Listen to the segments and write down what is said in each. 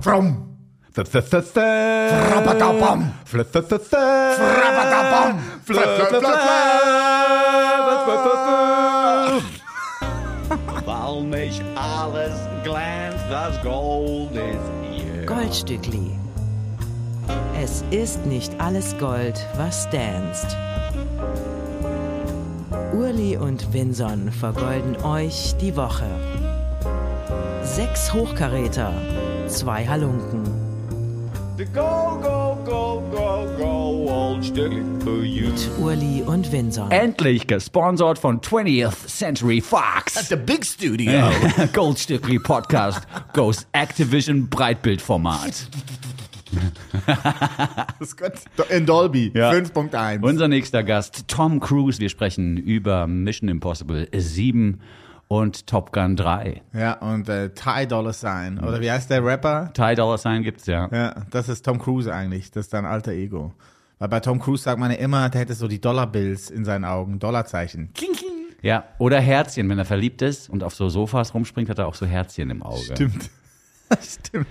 From. Frappadabam. Frappadabam. Weil nicht alles glänzt, das Gold ist hier. Goldstückli. Es ist nicht alles Gold, was danst. Urli und Vinson vergolden euch die Woche. Sechs Hochkaräter, zwei Halunken. The go, go, go, go, go, old Stückli für you. Urli und Vinson. Endlich gesponsert von 20th Century Fox. The big studio. Goldstückli Podcast goes Activision Breitbildformat. Das ist gut. In Dolby. Ja. 5.1. Unser nächster Gast, Tom Cruise. Wir sprechen über Mission Impossible 7 und Top Gun 3. Ja, und äh, Ty Dollar Sign. Oder wie heißt der Rapper? Ty Dollar Sign gibt's ja. Ja, das ist Tom Cruise eigentlich. Das ist dein alter Ego. Weil bei Tom Cruise sagt man ja immer, der hätte so die Dollarbills in seinen Augen. Dollarzeichen. King, king. Ja, oder Herzchen, wenn er verliebt ist und auf so Sofas rumspringt, hat er auch so Herzchen im Auge. Stimmt. Stimmt.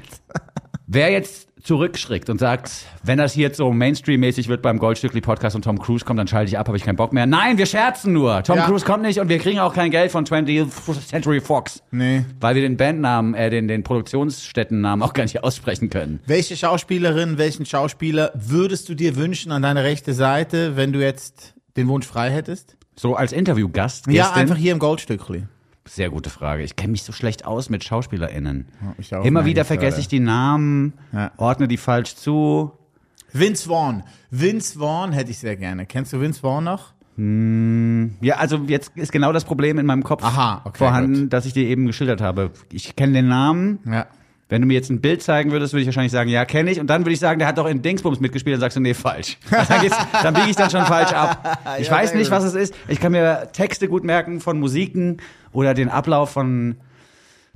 Wer jetzt zurückschrickt und sagt, wenn das hier jetzt so Mainstream-mäßig wird beim Goldstückli Podcast und Tom Cruise kommt, dann schalte ich ab, habe ich keinen Bock mehr. Nein, wir scherzen nur. Tom Ja. Cruise kommt nicht und wir kriegen auch kein Geld von 20th Century Fox. Nee. Weil wir den Bandnamen, äh, den, den Produktionsstättennamen auch gar nicht aussprechen können. Welche Schauspielerin, welchen Schauspieler würdest du dir wünschen an deine rechte Seite, wenn du jetzt den Wunsch frei hättest? So als Interviewgast. Ja, einfach hier im Goldstückli. Sehr gute Frage. Ich kenne mich so schlecht aus mit SchauspielerInnen. ich auch Immer wieder vergesse gerade. ich die Namen, Ja. ordne die falsch zu. Vince Vaughn. Vince Vaughn hätte ich sehr gerne. Kennst du Vince Vaughn noch? Ja, also jetzt ist genau das Problem in meinem Kopf Aha, okay, vorhanden, gut. dass ich dir eben geschildert habe. Ich kenne den Namen. Ja. Wenn du mir jetzt ein Bild zeigen würdest, würde ich wahrscheinlich sagen, ja, kenne ich. Und dann würde ich sagen, der hat doch in Dingsbums mitgespielt. Dann sagst du, nee, falsch. Dann, dann biege ich dann schon falsch ab. Ich Ja, weiß nicht, was es ist. Ich kann mir Texte gut merken von Musiken oder den Ablauf von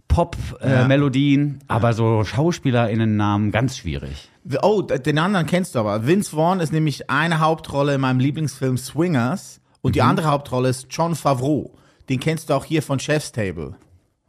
Pop-Melodien. aber so SchauspielerInnen-Namen ganz schwierig. Oh, den anderen kennst du aber. Vince Vaughn ist nämlich eine Hauptrolle in meinem Lieblingsfilm Swingers und Mhm. die andere Hauptrolle ist John Favreau. Den kennst du auch hier von Chef's Table.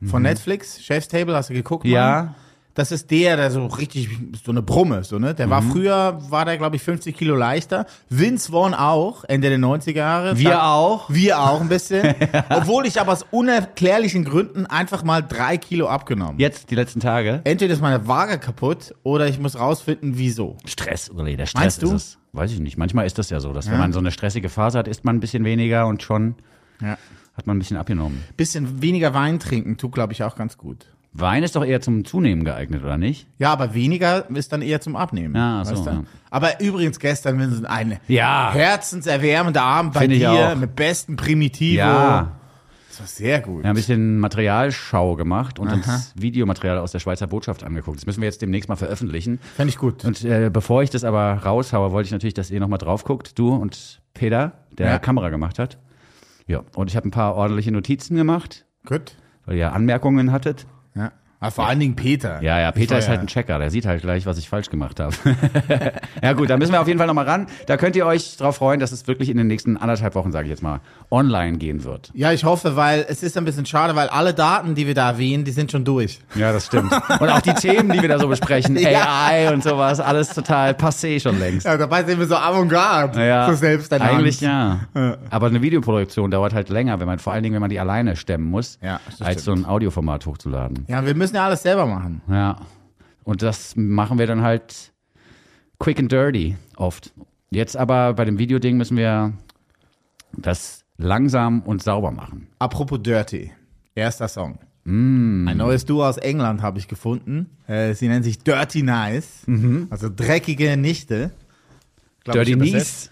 Von Netflix, Chef's Table, hast du geguckt? Mann? Mhm. Ja. Das ist der, der so richtig, so eine Brumme, so, ne? Der war Mhm. früher, war der, glaube ich, 50 Kilo leichter. Vince Vaughn auch, Ende der 90er Jahre. Wir Dann- auch. Wir auch ein bisschen. Obwohl ich aber aus unerklärlichen Gründen einfach mal drei Kilo abgenommen. Jetzt, die letzten Tage. Entweder ist meine Waage kaputt oder ich muss rausfinden, wieso. Stress, Uli, der Stress Meinst du? ist es. Weiß ich nicht. Manchmal ist das ja so, dass Ja. wenn man so eine stressige Phase hat, isst man ein bisschen weniger und schon Ja. hat man ein bisschen abgenommen. Bisschen weniger Wein trinken tut, glaube ich, auch ganz gut. Wein ist doch eher zum Zunehmen geeignet, oder nicht? Ja, aber weniger ist dann eher zum Abnehmen. Ja, so, weißt du? ja. Aber übrigens gestern Vincent, ein Ja. herzenserwärmender Abend bei Finde ich dir mit besten Primitivo. Ja. Das war sehr gut. Wir haben ein bisschen Materialschau gemacht und uns Videomaterial aus der Schweizer Botschaft angeguckt. Das müssen wir jetzt demnächst mal veröffentlichen. Fände ich gut. Und äh, bevor ich das aber raushaue, wollte ich natürlich, dass ihr nochmal drauf guckt, du und Peter, der Ja. Kamera gemacht hat. Ja, und ich habe ein paar ordentliche Notizen gemacht, Gut. weil ihr Anmerkungen hattet. Ja. Aber vor allen Dingen Peter. Ja, ja, Peter ist halt ein Checker, der sieht halt gleich, was ich falsch gemacht habe. ja gut, da müssen wir auf jeden Fall nochmal ran. Da könnt ihr euch drauf freuen, dass es wirklich in den nächsten anderthalb Wochen, sage ich jetzt mal, online gehen wird. Ja, ich hoffe, weil es ist ein bisschen schade, weil alle Daten, die wir da erwähnen, die sind schon durch. Ja, das stimmt. Und auch die Themen, die wir da so besprechen, Ja. AI und sowas, alles total passé schon längst. Ja, dabei sind wir so avantgarde. Ja, So selbst eigentlich ja. Aber eine Videoproduktion dauert halt länger, wenn man vor allen Dingen, wenn man die alleine stemmen muss, Ja, als so ein Audioformat hochzuladen. Ja, wir müssen ja alles selber machen. Ja. Und das machen wir dann halt quick and dirty oft. Jetzt aber bei dem Videoding müssen wir das langsam und sauber machen. Apropos Dirty. Erster Song. Mm. Ein neues Duo aus England habe ich gefunden. Äh, sie nennen sich Dirty Nice. Also dreckige Nichte. Glaub Dirty. Niece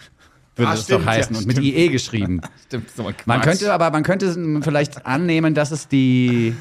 würde Ah, es stimmt, doch heißen ja, und mit. IE geschrieben. Stimmt, so ein Man könnte aber, man könnte vielleicht annehmen, dass es die,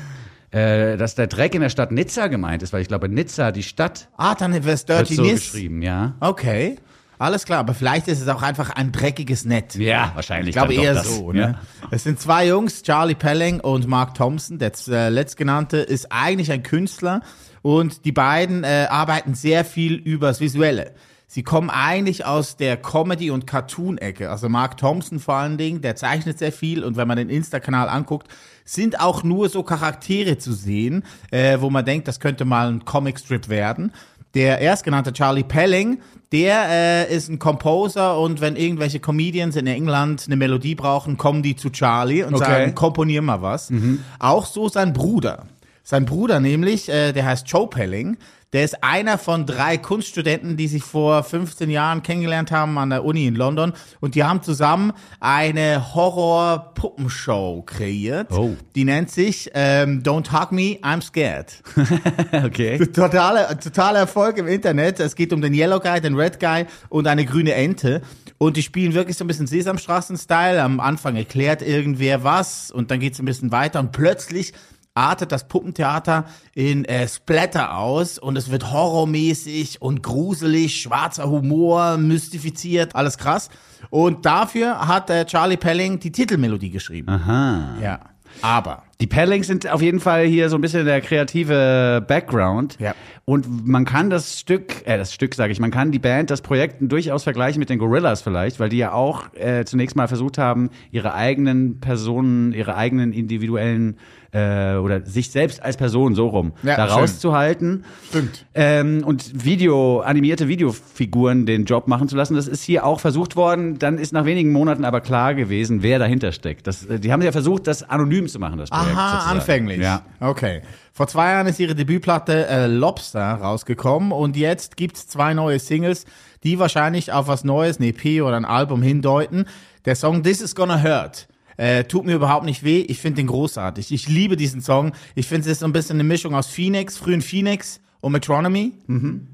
äh, dass der Dreck in der Stadt Nizza gemeint ist, weil ich glaube, Nizza, die Stadt, Ah, dann wird Dirty so Nice. geschrieben, ja. Okay. Alles klar, aber vielleicht ist es auch einfach ein dreckiges Netz. Ja, wahrscheinlich. Ich glaube eher das. so. Ne? Ja. Es sind zwei Jungs, Charlie Pelling und Mark Thompson. Der äh, letztgenannte ist eigentlich ein Künstler und die beiden äh, arbeiten sehr viel übers Visuelle. Sie kommen eigentlich aus der Comedy- und Cartoon-Ecke. Also Mark Thompson vor allen Dingen, der zeichnet sehr viel und wenn man den Insta-Kanal anguckt, sind auch nur so Charaktere zu sehen, äh, wo man denkt, das könnte mal ein Comicstrip werden. Der erstgenannte Charlie Pelling, der äh, ist ein Composer und wenn irgendwelche Comedians in England eine Melodie brauchen, kommen die zu Charlie und Okay. sagen, komponier mal was. Auch so sein Bruder. Sein Bruder nämlich, äh, der heißt Joe Pelling, der ist einer von drei Kunststudenten, die sich vor 15 Jahren kennengelernt haben an der Uni in London und die haben zusammen eine Horror-Puppenshow kreiert. Oh. Die nennt sich ähm, Don't Hug Me, I'm Scared. Okay. Totale, totaler Erfolg im Internet. Es geht um den Yellow Guy, den Red Guy und eine grüne Ente. Und die spielen wirklich so ein bisschen Sesamstraßen-Style. Am Anfang erklärt irgendwer was und dann geht's ein bisschen weiter und plötzlich artet das Puppentheater in äh, Splatter aus und es wird horrormäßig und gruselig, schwarzer Humor, mystifiziert, alles krass. Und dafür hat äh, Charlie Pelling die Titelmelodie geschrieben. Aha. Ja. Aber Die Pellings sind auf jeden Fall hier so ein bisschen der kreative Background. Ja. Und man kann das Stück, äh, das Stück sage ich, man kann die Band, das Projekt durchaus vergleichen mit den Gorillas vielleicht, weil die ja auch äh, zunächst mal versucht haben, ihre eigenen Personen, ihre eigenen individuellen äh, oder sich selbst als Person so rum Ja, da schön. rauszuhalten. Stimmt. Ähm, und Video, animierte Videofiguren den Job machen zu lassen. Das ist hier auch versucht worden. Dann ist nach wenigen Monaten aber klar gewesen, wer dahinter steckt. Das, äh, die haben ja versucht, das anonym zu machen, das Projekt. Aha, sozusagen. anfänglich. Ja. Okay. Vor zwei Jahren ist ihre Debütplatte äh, Lobster rausgekommen und jetzt gibt's zwei neue Singles, die wahrscheinlich auf was Neues, ein EP oder ein Album hindeuten. Der Song This Is Gonna Hurt. Äh, tut mir überhaupt nicht weh. Ich finde den großartig. Ich liebe diesen Song. Ich finde, es ist so ein bisschen eine Mischung aus Phoenix, frühen Phoenix und Metronomy.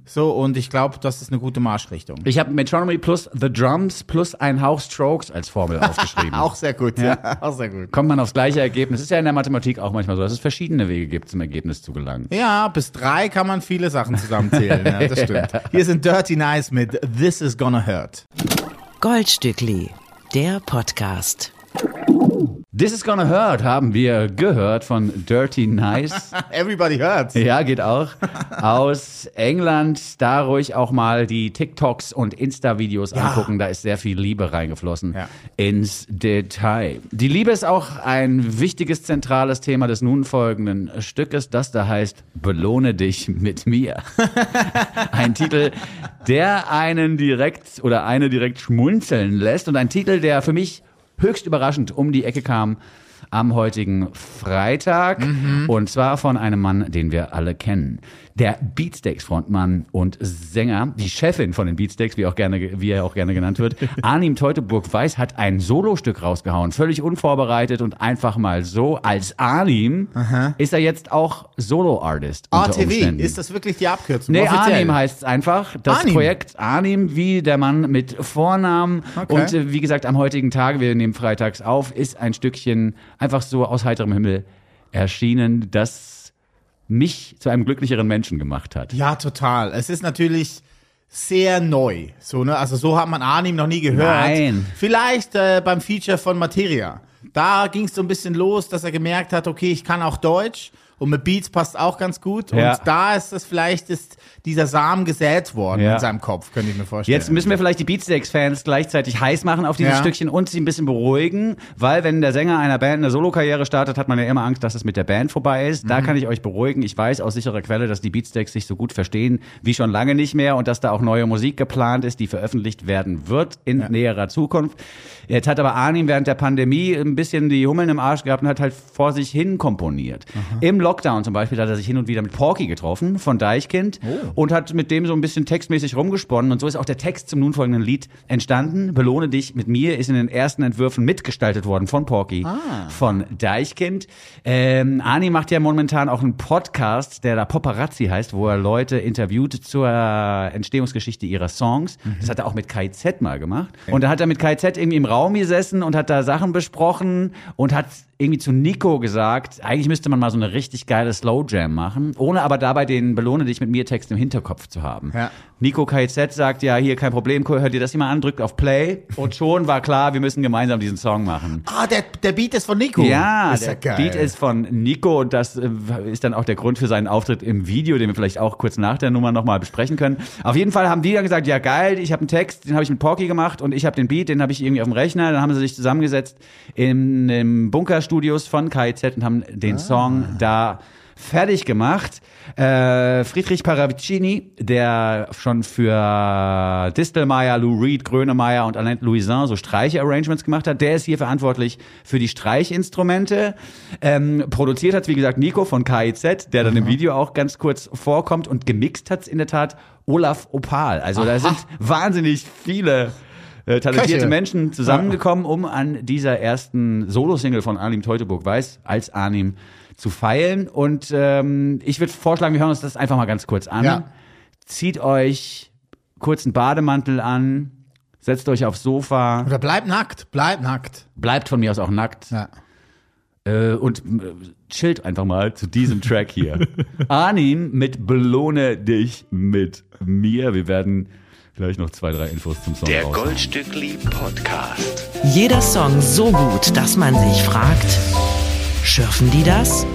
So, und ich glaube, das ist eine gute Marschrichtung. Ich habe Metronomy plus The Drums plus ein Hauch Strokes als Formel aufgeschrieben. Auch sehr gut, ja. Auch sehr gut. Kommt man aufs gleiche Ergebnis. Ist ja in der Mathematik auch manchmal so, dass es verschiedene Wege gibt, zum Ergebnis zu gelangen. Ja, bis drei kann man viele Sachen zusammenzählen. Ja, das stimmt. Hier sind Dirty Nice mit This Is Gonna Hurt. Goldstückli, der Podcast. This is Gonna Hurt haben wir gehört von Dirty Nice. Everybody hurts. Ja, geht auch. Aus England. Da ruhig auch mal die TikToks und Insta-Videos angucken. Da ist sehr viel Liebe reingeflossen Ja. ins Detail. Die Liebe ist auch ein wichtiges, zentrales Thema des nun folgenden Stückes, das da heißt Belohne dich mit mir. ein Titel, der einen direkt oder eine direkt schmunzeln lässt und ein Titel, der für mich höchst überraschend um die Ecke kam am heutigen Freitag. Und zwar von einem Mann, den wir alle kennen. Der Beatsteaks-Frontmann und Sänger, die Chefin von den Beatsteaks, wie, auch gerne, wie er auch gerne genannt wird, Arnim Teutoburg-Weiß hat ein Solostück rausgehauen, völlig unvorbereitet und einfach mal so. Als Arnim ist er jetzt auch Solo-Artist. ATW, ist das wirklich die Abkürzung? Nee, Offiziell? Arnim heißt es einfach. Das Arnim. Projekt Arnim, wie der Mann mit Vornamen. Okay. Und äh, wie gesagt, am heutigen Tage, wir nehmen freitags auf, ist ein Stückchen einfach so aus heiterem Himmel erschienen, das mich zu einem glücklicheren Menschen gemacht hat. Ja, total. Es ist natürlich sehr neu. So, ne? Also so hat man Arnim noch nie gehört. Nein. Vielleicht äh, beim Feature von Materia. Da ging es so ein bisschen los, dass er gemerkt hat, okay, ich kann auch Deutsch und mit Beats passt auch ganz gut. Ja. Und da ist das vielleicht ist dieser Samen gesät worden Ja. in seinem Kopf, könnte ich mir vorstellen. Jetzt müssen wir vielleicht die Beatsteaks-Fans gleichzeitig heiß machen auf dieses Ja. Stückchen und sie ein bisschen beruhigen, weil wenn der Sänger einer Band eine Solokarriere startet, hat man ja immer Angst, dass es mit der Band vorbei ist. Mhm. Da kann ich euch beruhigen. Ich weiß aus sicherer Quelle, dass die Beatsteaks sich so gut verstehen wie schon lange nicht mehr und dass da auch neue Musik geplant ist, die veröffentlicht werden wird in näherer Zukunft. Jetzt hat aber Arnim während der Pandemie ein bisschen die Hummeln im Arsch gehabt und hat halt vor sich hin komponiert. Im Lockdown zum Beispiel hat er sich hin und wieder mit Porky getroffen von Deichkind und hat mit dem so ein bisschen textmäßig rumgesponnen und so ist auch der Text zum nun folgenden Lied entstanden. Belohne dich mit mir ist in den ersten Entwürfen mitgestaltet worden von Porky, von Deichkind. Ähm, Ani macht ja momentan auch einen Podcast, der da Paparazzi heißt, wo er Leute interviewt zur Entstehungsgeschichte ihrer Songs. Das hat er auch mit KZ mal gemacht. Und da hat er mit KZ irgendwie im Raum gesessen und hat da Sachen besprochen und hat irgendwie zu Nico gesagt, eigentlich müsste man mal so eine richtig geile Slow Jam machen, ohne aber dabei den Belohne dich mit mir Text im Hinterkopf zu haben. Ja. Nico KZ sagt ja, hier kein Problem, hört ihr das mal an, drückt auf Play und schon war klar, wir müssen gemeinsam diesen Song machen. Ah, der, der Beat ist von Nico. Ja, ist ja der geil. Beat ist von Nico und das äh, ist dann auch der Grund für seinen Auftritt im Video, den wir vielleicht auch kurz nach der Nummer nochmal besprechen können. Auf jeden Fall haben die dann gesagt, ja geil, ich habe einen Text, den habe ich mit Porky gemacht und ich habe den Beat, den habe ich irgendwie auf dem Rechner. Dann haben sie sich zusammengesetzt in den Bunkerstudios von KIZ und haben den Song da fertig gemacht. Äh, Friedrich Paravicini, der schon für Distelmeier, Lou Reed, Grönemeyer und Annette Louisin so Streiche-Arrangements gemacht hat, der ist hier verantwortlich für die Streichinstrumente. Ähm, produziert hat wie gesagt, Nico von KIZ, der dann im Video auch ganz kurz vorkommt und gemixt hat's in der Tat Olaf Opal. Also da sind wahnsinnig viele äh, talentierte Köche. Menschen zusammengekommen, um an dieser ersten Solo-Single von Arnim Teutoburg Weiß als Arnim zu feilen. Und ähm, ich würde vorschlagen, wir hören uns das einfach mal ganz kurz an. Ja. Zieht euch kurz einen Bademantel an, setzt euch aufs Sofa, Oder bleib nackt, bleib nackt. bleibt von mir aus auch nackt Ja. äh, und äh, chillt einfach mal zu diesem Track hier. Arnim mit Belohne dich mit mir. Wir werden gleich noch zwei, drei Infos zum Song Der raushauen. Goldstückli Podcast. Jeder Song so gut, dass man sich fragt, schürfen die das?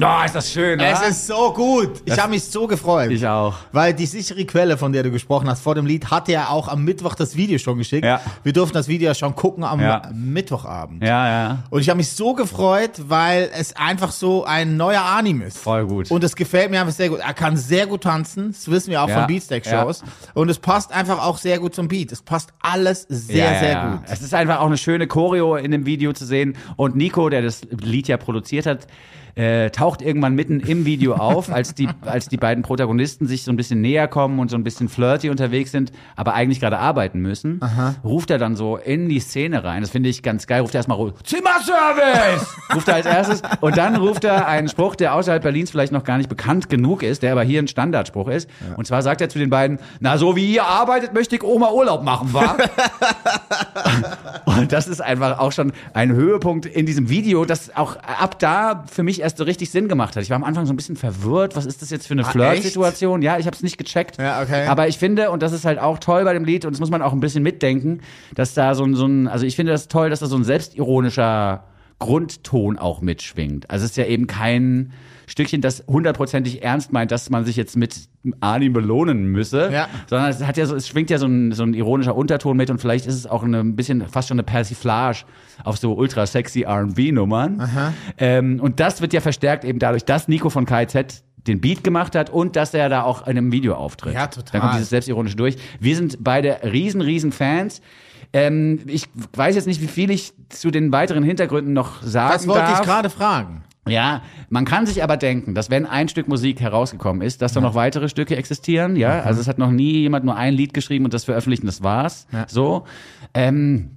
Oh, ist das schön, Es oder? ist so gut. Ich habe mich so gefreut. Ich auch. Weil die sichere Quelle, von der du gesprochen hast, vor dem Lied, hatte ja auch am Mittwoch das Video schon geschickt. Ja. Wir durften das Video ja schon gucken am Ja. Mittwochabend. Ja, ja. Und ich habe mich so gefreut, weil es einfach so ein neuer Anim ist. Voll gut. Und es gefällt mir einfach sehr gut. Er kann sehr gut tanzen, das wissen wir auch Ja, von Beatsteak-Shows. Und es passt einfach auch sehr gut zum Beat. Es passt alles sehr, ja, ja, sehr ja. gut. Es ist einfach auch eine schöne Choreo in dem Video zu sehen. Und Nico, der das Lied ja produziert hat, äh, taucht irgendwann mitten im Video auf, als die, als die beiden Protagonisten sich so ein bisschen näher kommen und so ein bisschen flirty unterwegs sind, aber eigentlich gerade arbeiten müssen, ruft er dann so in die Szene rein. Das finde ich ganz geil. Ruft er erstmal Zimmerservice! ruft er als erstes. Und dann ruft er einen Spruch, der außerhalb Berlins vielleicht noch gar nicht bekannt genug ist, der aber hier ein Standardspruch ist. Und zwar sagt er zu den beiden, na, so wie ihr arbeitet, möchte ich Oma Urlaub machen, wa? Und das ist einfach auch schon ein Höhepunkt in diesem Video, das auch ab da für mich erst so richtig Sinn gemacht hat. Ich war am Anfang so ein bisschen verwirrt. Was ist das jetzt für eine Ah, Flirt-Situation? Ja, ich habe es nicht gecheckt. Ja, okay. Aber ich finde, und das ist halt auch toll bei dem Lied, und das muss man auch ein bisschen mitdenken, dass da so ein, so ein also ich finde das toll, dass da so ein selbstironischer Grundton auch mitschwingt. Also es ist ja eben kein Stückchen, das hundertprozentig ernst meint, dass man sich jetzt mit Arnim belohnen müsse, Ja. sondern es hat ja so, es schwingt ja so ein, so ein ironischer Unterton mit und vielleicht ist es auch eine, ein bisschen fast schon eine Persiflage auf so ultra sexy R&B-Nummern. Ähm, und das wird ja verstärkt eben dadurch, dass Nico von KZ den Beat gemacht hat und dass er da auch in einem Video auftritt. Ja, total. Dann kommt dieses Selbstironische durch. Wir sind beide riesen, riesen Fans. Ähm, ich weiß jetzt nicht, wie viel ich zu den weiteren Hintergründen noch sagen Das wollte darf. ich gerade fragen. Ja, man kann sich aber denken, dass wenn ein Stück Musik herausgekommen ist, dass da noch weitere Stücke existieren. Ja, also es hat noch nie jemand nur ein Lied geschrieben und das veröffentlicht und das war's. So. Ähm,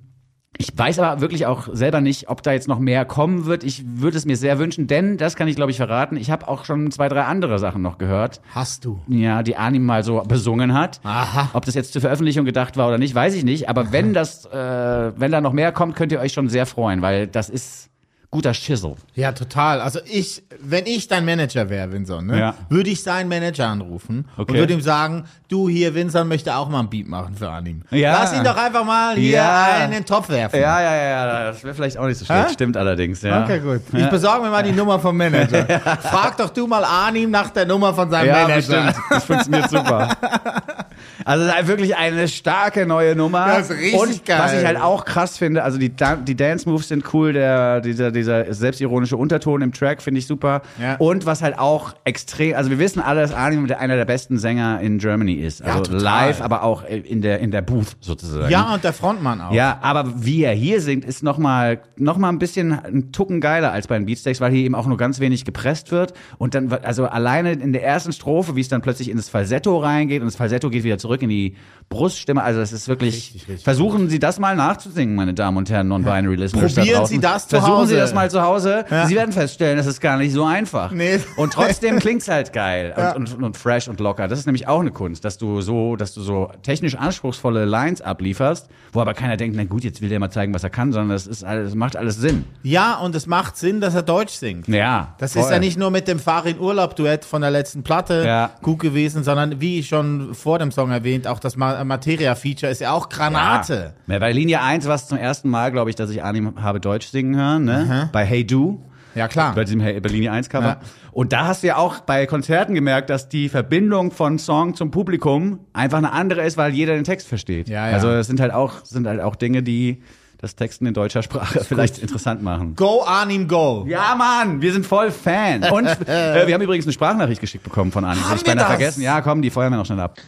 ich weiß aber wirklich auch selber nicht, ob da jetzt noch mehr kommen wird. Ich würde es mir sehr wünschen, denn das kann ich glaube ich verraten. Ich habe auch schon zwei, drei andere Sachen noch gehört. Hast du. Ja, die Arnim mal so besungen hat. Aha. Ob das jetzt zur Veröffentlichung gedacht war oder nicht, weiß ich nicht. Aber wenn das, äh, wenn da noch mehr kommt, könnt ihr euch schon sehr freuen, weil das ist guter Schissel. Ja, total. Also ich, wenn ich dein Manager wäre, Vincent, ne, Ja. würde ich seinen Manager anrufen und Okay. würde ihm sagen, du hier, Vincent möchte auch mal ein Beat machen für Anim. Ja. Lass ihn doch einfach mal hier Ja. einen in den Topf werfen. Ja, ja, ja, das wäre vielleicht auch nicht so schlecht. Hä? Stimmt allerdings, ja. Okay, gut. Ich besorge mir mal die Nummer vom Manager. Frag doch du mal Anim nach der Nummer von seinem Ja, Manager. bestimmt. Das funktioniert super. Also halt wirklich eine starke neue Nummer. Das ist richtig Und geil. was ich halt auch krass finde, also die, Dan- die Dance Moves sind cool, der, dieser, dieser selbstironische Unterton im Track finde ich super. Ja. Und was halt auch extrem, also wir wissen alle, dass Arnim einer der besten Sänger in Germany ist. Also total. live, aber auch in der, in der Booth sozusagen. Ja, und der Frontmann auch. Ja, aber wie er hier singt, ist noch mal, noch mal ein bisschen ein Tucken geiler als bei den Beatsteaks, weil hier eben auch nur ganz wenig gepresst wird. Und dann, also alleine in der ersten Strophe, wie es dann plötzlich ins Falsetto reingeht und das Falsetto geht wieder zurück, zurück in die Bruststimme. Also das ist wirklich. Richtig, richtig versuchen Sie das mal nachzusingen, meine Damen und Herren, Non-Binary Listeners. Probieren. Sie das zu Versuchen Hause. Sie das mal zu Hause. Sie werden feststellen, das ist gar nicht so einfach. Nee. Und trotzdem klingt's halt geil Ja. und, und, und fresh und locker. Das ist nämlich auch eine Kunst, dass du so, dass du so technisch anspruchsvolle Lines ablieferst, wo aber keiner denkt, na gut, jetzt will der mal zeigen, was er kann, sondern das ist alles, das macht alles Sinn. Ja, und es macht Sinn, dass er Deutsch singt. Ja. Das voll. ist ja nicht nur mit dem Farin Urlaub Duett von der letzten Platte Ja. gut gewesen, sondern wie schon vor dem Song erwähnt, auch das Ma Materia Feature ist ja auch Granate. Ja, bei Linie 1 war es zum ersten Mal, glaube ich, dass ich Arnim habe Deutsch singen hören, ne? Bei Hey Du. Ja, klar. Bei diesem hey, bei Linie 1 Cover. Ja. Und da hast du ja auch bei Konzerten gemerkt, dass die Verbindung von Song zum Publikum einfach eine andere ist, weil jeder den Text versteht. Ja, ja. Also es sind halt auch, sind halt auch Dinge, die das Texten in deutscher Sprache vielleicht interessant machen. Go Arnim Go. Ja, Mann, wir sind voll Fan. Und äh, wir haben übrigens eine Sprachnachricht geschickt bekommen von Arnim. Haben Hab ich beinahe das? vergessen. Ja, komm, die feuern wir noch schnell ab.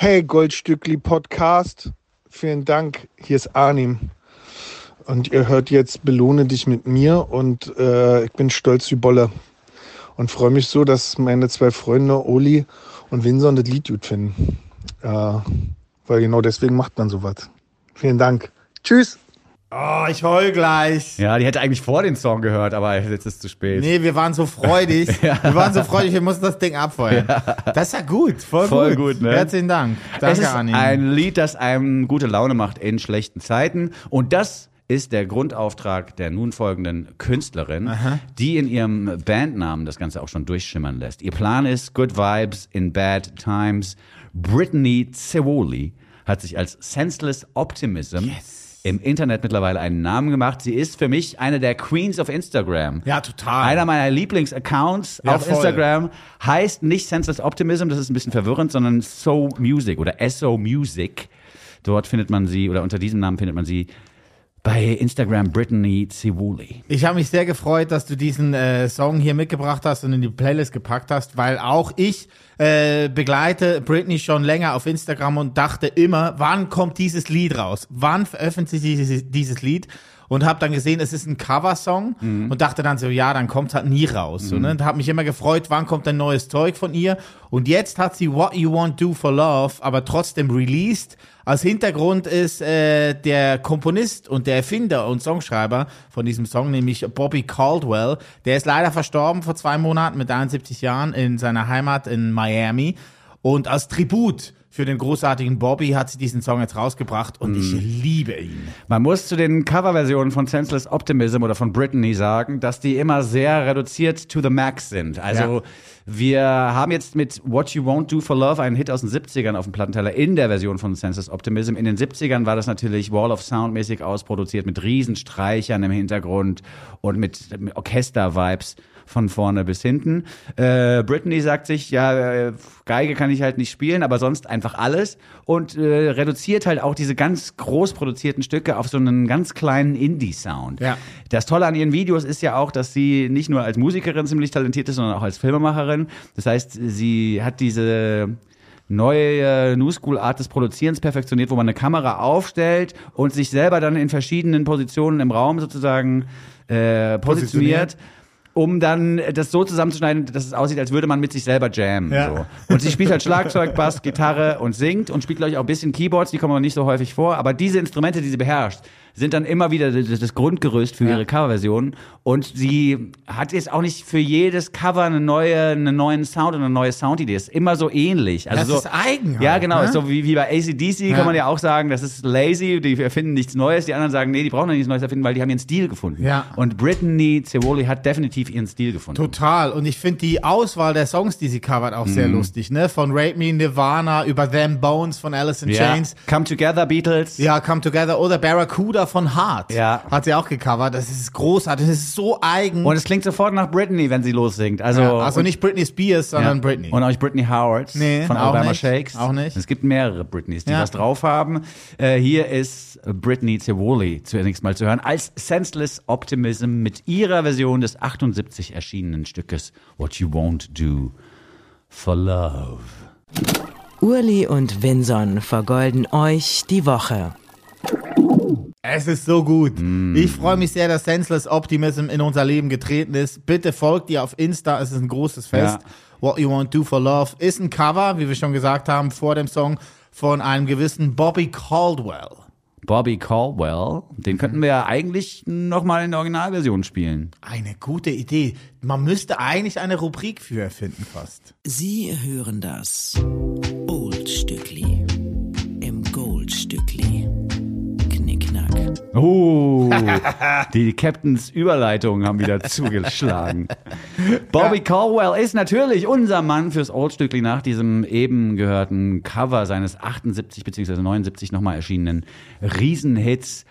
Hey Goldstückli Podcast, vielen Dank. Hier ist Arnim. Und ihr hört jetzt Belohne dich mit mir und äh, ich bin stolz wie Bolle. Und freue mich so, dass meine zwei Freunde Oli und Winson das Lied gut finden. Äh, weil genau deswegen macht man sowas. Vielen Dank. Tschüss. Oh, ich heul gleich. Ja, die hätte eigentlich vor den Song gehört, aber jetzt ist es zu spät. Nee, wir waren so freudig. Wir waren so freudig, wir mussten das Ding abfeuern. Das ist ja gut. Voll, Voll gut. gut, ne? Herzlichen Dank. es Danke, ist Arnim. ein Lied, das einem gute Laune macht in schlechten Zeiten. Und das ist der Grundauftrag der nun folgenden Künstlerin, die in ihrem Bandnamen das Ganze auch schon durchschimmern lässt. Ihr Plan ist Good Vibes in Bad Times. Brittany Cevoli hat sich als Senseless Optimism im Internet mittlerweile einen Namen gemacht. Sie ist für mich eine der Queens of Instagram. Ja, total. Einer meiner Lieblingsaccounts Ja, auf voll. Instagram heißt nicht Senseless Optimism, das ist ein bisschen verwirrend, sondern So Music oder SO Music. Dort findet man sie, oder unter diesem Namen findet man sie bei Instagram Brittany Civuli. Ich habe mich sehr gefreut, dass du diesen äh, Song hier mitgebracht hast und in die Playlist gepackt hast, weil auch ich äh, begleite Britney schon länger auf Instagram und dachte immer, wann kommt dieses Lied raus? Wann veröffentlicht sie dieses, dieses Lied? Und habe dann gesehen, es ist ein Coversong und dachte dann so, ja, dann kommt halt nie raus. So, ne? Und habe mich immer gefreut, wann kommt ein neues Zeug von ihr? Und jetzt hat sie What You Want Do for Love, aber trotzdem released. Als Hintergrund ist äh, der Komponist und der Erfinder und Songschreiber von diesem Song, nämlich Bobby Caldwell. Der ist leider verstorben vor zwei Monaten mit 71 Jahren in seiner Heimat in Miami. Und als Tribut für den großartigen Bobby hat sie diesen Song jetzt rausgebracht und ich liebe ihn. Man muss zu den Coverversionen von Senseless Optimism oder von Brittany sagen, dass die immer sehr reduziert to the max sind. Also Ja. wir haben jetzt mit What You Won't Do for Love einen Hit aus den 70ern auf dem Plattenteller in der Version von Senseless Optimism. In den 70ern war das natürlich Wall of Sound mäßig ausproduziert mit Riesenstreichern im Hintergrund und mit, mit Orchester-Vibes von vorne bis hinten. Äh, Brittany sagt sich, ja, Geige kann ich halt nicht spielen, aber sonst einfach alles und äh, reduziert halt auch diese ganz groß produzierten Stücke auf so einen ganz kleinen Indie-Sound. Ja. Das Tolle an ihren Videos ist ja auch, dass sie nicht nur als Musikerin ziemlich talentiert ist, sondern auch als Filmemacherin. Das heißt, sie hat diese neue New School Art des Produzierens perfektioniert, wo man eine Kamera aufstellt und sich selber dann in verschiedenen Positionen im Raum sozusagen äh, positioniert. Positioniert. Um dann das so zusammenzuschneiden, dass es aussieht, als würde man mit sich selber jammen. Ja. So. Und sie spielt halt Schlagzeug, Bass, Gitarre und singt und spielt, glaube ich, auch ein bisschen Keyboards, die kommen aber nicht so häufig vor. Aber diese Instrumente, die sie beherrscht, sind dann immer wieder das das Grundgerüst für ihre Coverversionen. Und sie hat jetzt auch nicht für jedes Cover eine neue, einen neuen Sound und eine neue Soundidee. Ist immer so ähnlich. Also Das so, ist eigen halt, Ja, genau. ne? So wie, wie bei ACDC Ja. kann man ja auch sagen, das ist lazy, die erfinden nichts Neues. Die anderen sagen, nee, die brauchen ja nichts Neues erfinden, weil die haben ihren Stil gefunden. Ja. Und Brittany Cevoli hat definitiv ihren Stil gefunden. Total. Und ich finde die Auswahl der Songs, die sie covert, auch Mhm. sehr lustig. Ne? Von Rape Me Nirvana über Them Bones von Alice in Ja. Chains. Come Together Beatles. Ja, Come Together oder Barracuda von Heart. Ja. Hat sie auch gecovert. Das ist großartig. Das ist so eigen. Und es klingt sofort nach Britney, wenn sie lossingt. Also, ja, also nicht Britney Spears, sondern Ja. Britney. Und auch nicht Britney Howard Nee, von auch Alabama nicht. Shakes. Auch nicht. Es gibt mehrere Britneys, die Ja. was drauf haben. Äh, hier ist Britney Cevoli zunächst mal zu hören als Senseless Optimism mit ihrer Version des 78 erschienenen Stückes What You Won't Do for Love. Urli und Vinson vergolden euch die Woche. Es ist so gut. Mm. Ich freue mich sehr, dass Senseless Optimism in unser Leben getreten ist. Bitte folgt ihr auf Insta. Es ist ein großes Fest. Ja. What You Want Do for Love ist ein Cover, wie wir schon gesagt haben vor dem Song, von einem gewissen Bobby Caldwell. Bobby Caldwell, den könnten wir ja eigentlich nochmal in der Originalversion spielen. Eine gute Idee. Man müsste eigentlich eine Rubrik für erfinden fast. Sie hören das Oldstückli im Oh, die Captains Überleitungen haben wieder zugeschlagen. Bobby Caldwell ist natürlich unser Mann fürs Oldstückli nach diesem eben gehörten Cover seines 78 bzw. 79 nochmal erschienenen Riesenhits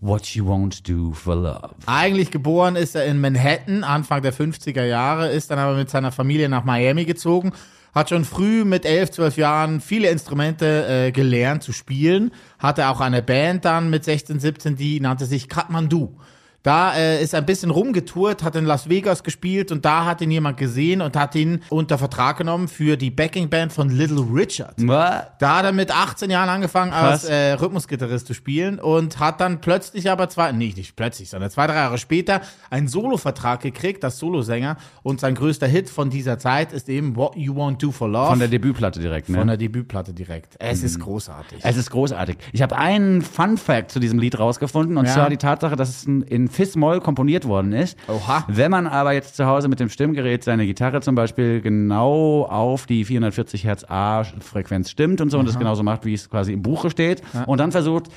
What You Won't Do for Love. Eigentlich geboren ist er in Manhattan, Anfang der 50er Jahre, ist dann aber mit seiner Familie nach Miami gezogen, hat schon früh mit 11, 12 Jahren viele Instrumente äh, gelernt zu spielen, hatte auch eine Band dann mit 16, 17, die nannte sich Kathmandu. Da äh, ist er ein bisschen rumgetourt, hat in Las Vegas gespielt und da hat ihn jemand gesehen und hat ihn unter Vertrag genommen für die Backingband von Little Richard. Was? Da hat er mit 18 Jahren angefangen als äh, Rhythmusgitarrist zu spielen und hat dann plötzlich aber zwei, nee, nicht plötzlich, sondern zwei, drei Jahre später einen Solovertrag gekriegt, als Solosänger und sein größter Hit von dieser Zeit ist eben What You Want Do for Love. Von der Debütplatte direkt, ne? Von der Debütplatte direkt. Es ist großartig. Es ist großartig. Ich habe einen Fun Fact zu diesem Lied rausgefunden und Ja. zwar die Tatsache, dass es in Fis-Moll komponiert worden ist. Oha. Wenn man aber jetzt zu Hause mit dem Stimmgerät seine Gitarre zum Beispiel genau auf die 440 Hertz A-Frequenz stimmt und so und das genauso macht, wie es quasi im Buche steht und dann versucht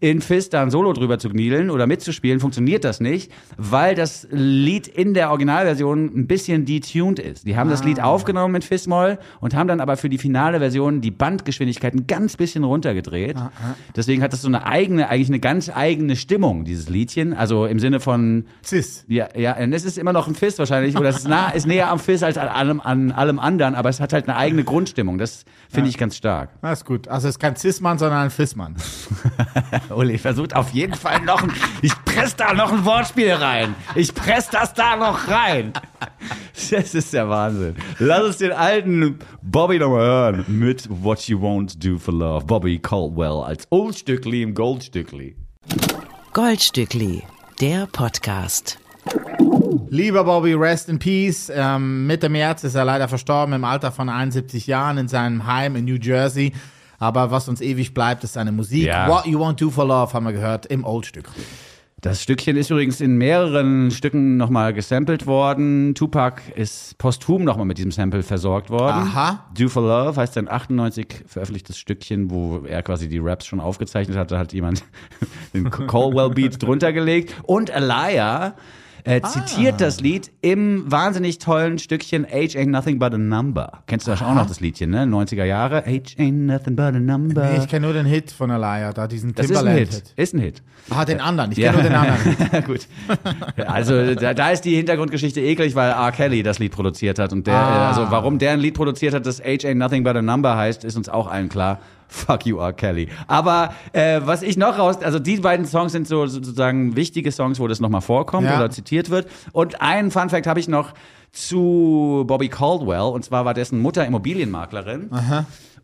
in Fis da ein Solo drüber zu kniedeln oder mitzuspielen, funktioniert das nicht, weil das Lied in der Originalversion ein bisschen detuned ist. Die haben das Lied aufgenommen mit Fis-Moll und haben dann aber für die finale Version die Bandgeschwindigkeit ein ganz bisschen runtergedreht. Deswegen hat das so eine eigene, eigentlich eine ganz eigene Stimmung, dieses Liedchen. Also im Sinne von, Cis. ja, ja, und es ist immer noch ein Fizz wahrscheinlich, oder es ist, nah, ist näher am Fizz als an allem, an allem anderen, aber es hat halt eine eigene Grundstimmung. Das finde ich ganz stark. Das ist gut. Also es ist kein Cis-Mann, sondern ein Fis-Mann. Uli versucht auf jeden Fall noch ein, ich press da noch ein Wortspiel rein. Ich press das da noch rein. Das ist der Wahnsinn. Lass uns den alten Bobby nochmal hören mit What You Won't Do for Love. Bobby Caldwell als Oldstückli im Goldstückli. Goldstückli, der Podcast. Lieber Bobby, rest in peace. Ähm, Mitte März ist er leider verstorben im Alter von 71 Jahren in seinem Heim in New Jersey. Aber was uns ewig bleibt, ist seine Musik. Ja. What You Want Do for Love haben wir gehört im Oldstück. Das Stückchen ist übrigens in mehreren Stücken nochmal gesampelt worden. Tupac ist posthum nochmal mit diesem Sample versorgt worden. Aha. Do for Love heißt ein 98 veröffentlichtes Stückchen, wo er quasi die Raps schon aufgezeichnet hatte, hat jemand den Caldwell Beat drunter gelegt. Und Alaya äh, zitiert das Lied im wahnsinnig tollen Stückchen Age Ain't Nothing But a Number. Kennst du das auch noch, das Liedchen, ne? 90er Jahre. Age Ain't Nothing But a Number. Nee, ich kenne nur den Hit von Alaya, da diesen das ist ein Hit. Ist ein Hit. Ah, den anderen. Ich kenne nur den anderen. Gut. Also da, da ist die Hintergrundgeschichte eklig, weil R. Kelly das Lied produziert hat. Und der, Ah. also warum der ein Lied produziert hat, das Age Ain't Nothing But a Number heißt, ist uns auch allen klar. Fuck you, R. Kelly. Aber äh, was ich noch raus, also die beiden Songs sind so sozusagen wichtige Songs, wo das nochmal vorkommt Ja. oder zitiert wird. Und einen Fun Fact habe ich noch zu Bobby Caldwell. Und zwar war dessen Mutter Immobilienmaklerin.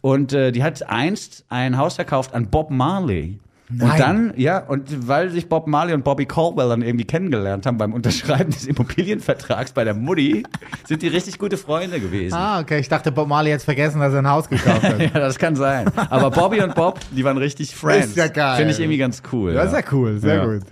Und äh, die hat einst ein Haus verkauft an Bob Marley. Und Nein. dann, ja, und weil sich Bob Marley und Bobby Caldwell dann irgendwie kennengelernt haben beim Unterschreiben des Immobilienvertrags bei der Mutti, sind die richtig gute Freunde gewesen. Ah, okay. Ich dachte, Bob Marley jetzt vergessen, dass er ein Haus gekauft hat. Ja, das kann sein. Aber Bobby und Bob, die waren richtig Friends. Ist ja geil. Finde ich irgendwie ganz cool. Das ist ja cool, sehr Ja. gut.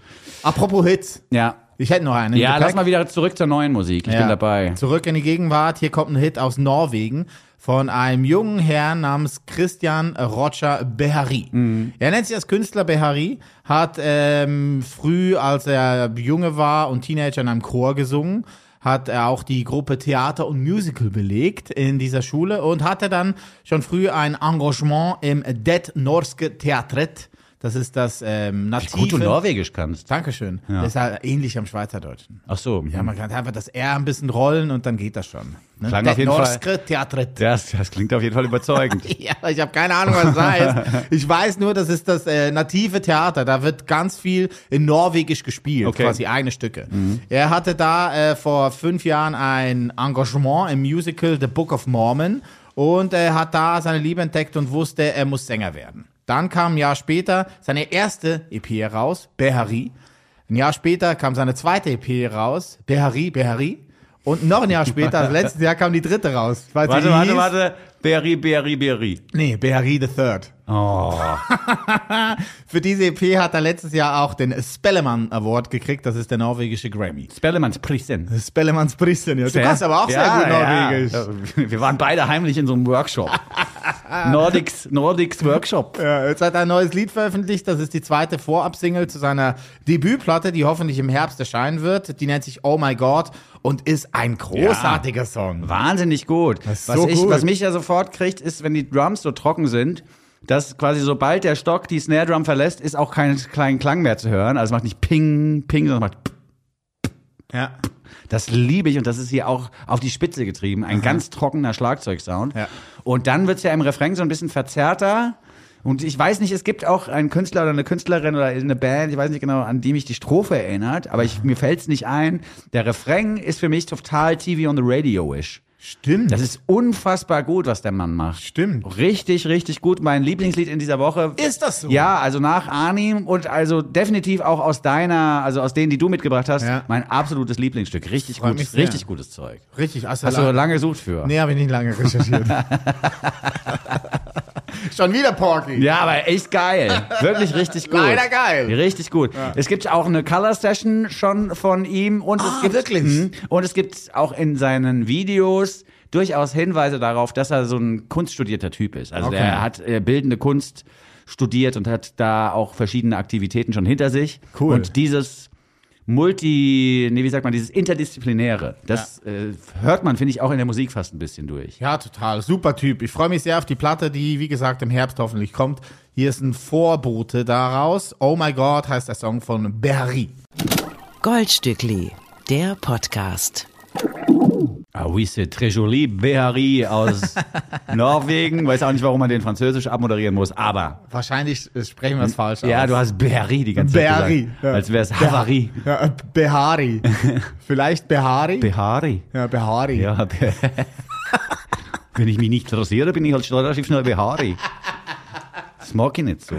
Apropos Hits. Ja. Ich hätte noch einen. Ja, Gepäck. lass mal wieder zurück zur neuen Musik. Ich Ja. bin dabei. Zurück in die Gegenwart. Hier kommt ein Hit aus Norwegen von einem jungen Herrn namens Christian Roger Behari. Mhm. Er nennt sich als Künstler Behari, hat ähm, früh, als er Junge war und Teenager in einem Chor gesungen, hat er auch die Gruppe Theater und Musical belegt in dieser Schule und hatte dann schon früh ein Engagement im Det Norske Teatret. Das ist das ähm, native... Gut du Norwegisch kannst. Dankeschön. Ja. Das ist halt ähnlich am Schweizerdeutschen. Ach so. Ja, man kann einfach das R ein bisschen rollen und dann geht das schon. Ne? Klang Det auf jeden Fall- Teatret. Das, das klingt auf jeden Fall überzeugend. Ja, ich habe keine Ahnung, was das heißt. Ich weiß nur, das ist das äh, native Theater. Da wird ganz viel in Norwegisch gespielt, Okay. Mhm. quasi eigene Stücke. Er hatte da äh, vor fünf Jahren ein Engagement im Musical The Book of Mormon und er hat da seine Liebe entdeckt und wusste, er muss Sänger werden. Dann kam ein Jahr später seine erste EP heraus, Behari. Ein Jahr später kam seine zweite EP raus, Behari, Behari. Und noch ein Jahr später, letztes Jahr kam die dritte raus. Weiß warte, warte, warte. Berry, Berry, Berry. Nee, Behari the Third. Oh, Für diese EP hat er letztes Jahr auch den Spellemann Award gekriegt. Das ist der norwegische Grammy. Spellemanns Prisen. Spellemanns Prisen, ja. Du kannst aber auch sehr gut Norwegisch. Ja. Wir waren beide heimlich in so einem Workshop. Nordics, Nordics Workshop. Ja, jetzt hat er ein neues Lied veröffentlicht. Das ist die zweite Vorabsingle zu seiner Debütplatte, die hoffentlich im Herbst erscheinen wird. Die nennt sich Oh My God und ist ein großartiger Song. Wahnsinnig gut. was, so ich, gut. was mich ja sofort kriegt, ist, wenn die Drums so trocken sind, dass quasi sobald der Stock die Snare Drum verlässt, ist auch kein kleinen Klang mehr zu hören. Also es macht nicht Ping, Ping, sondern es macht Ja. Das liebe ich und das ist hier auch auf die Spitze getrieben. Ein ganz trockener Schlagzeugsound. Ja. Und dann wird's ja im Refrain so ein bisschen verzerrter. Und ich weiß nicht, es gibt auch einen Künstler oder eine Künstlerin oder eine Band, ich weiß nicht genau, an die mich die Strophe erinnert, aber ich, mir fällt's nicht ein. Der Refrain ist für mich total TV on the Radio-ish. Stimmt. Das ist unfassbar gut, was der Mann macht. Stimmt. Richtig, richtig gut. Mein Lieblingslied in dieser Woche. Ist das so? Ja, also nach Arnim und also definitiv auch aus deiner, also aus denen, die du mitgebracht hast, Ja. mein absolutes Lieblingsstück. Richtig gut, sehr. richtig gutes Zeug. Richtig, du, Hast du lange, lange gesucht für? Nee, habe ich nicht lange recherchiert. Schon wieder Porky. Ja, aber echt geil. Wirklich richtig gut. Leider geil. Richtig gut. Es gibt auch eine Color Session schon von ihm und Ah, es gibt wirklich? Mhm. und es gibt auch in seinen Videos durchaus Hinweise darauf, dass er so ein kunststudierter Typ ist. Also Okay. der hat äh, bildende Kunst studiert und hat da auch verschiedene Aktivitäten schon hinter sich. Cool. Und dieses Multi, nee, wie sagt man, dieses Interdisziplinäre, das äh, hört man, finde ich, auch in der Musik fast ein bisschen durch. Ja, total. Super Typ. Ich freue mich sehr auf die Platte, die, wie gesagt, im Herbst hoffentlich kommt. Hier ist ein Vorbote daraus. Oh My God heißt der Song von Berry. Goldstückli, der Podcast. Ah oui, c'est très joli. Behari aus Norwegen. Weiß auch nicht, warum man den Französisch abmoderieren muss, aber. Wahrscheinlich sprechen wir es falsch aus. Ja, du hast Behari die ganze Zeit Behari. Ja. Als wäre es Havari. Ja, Behari. Vielleicht Behari? Behari. ja, Behari. Ja, Be Wenn ich mich nicht interessiere, bin ich halt relativ schnell Behari. Das mag ich nicht so.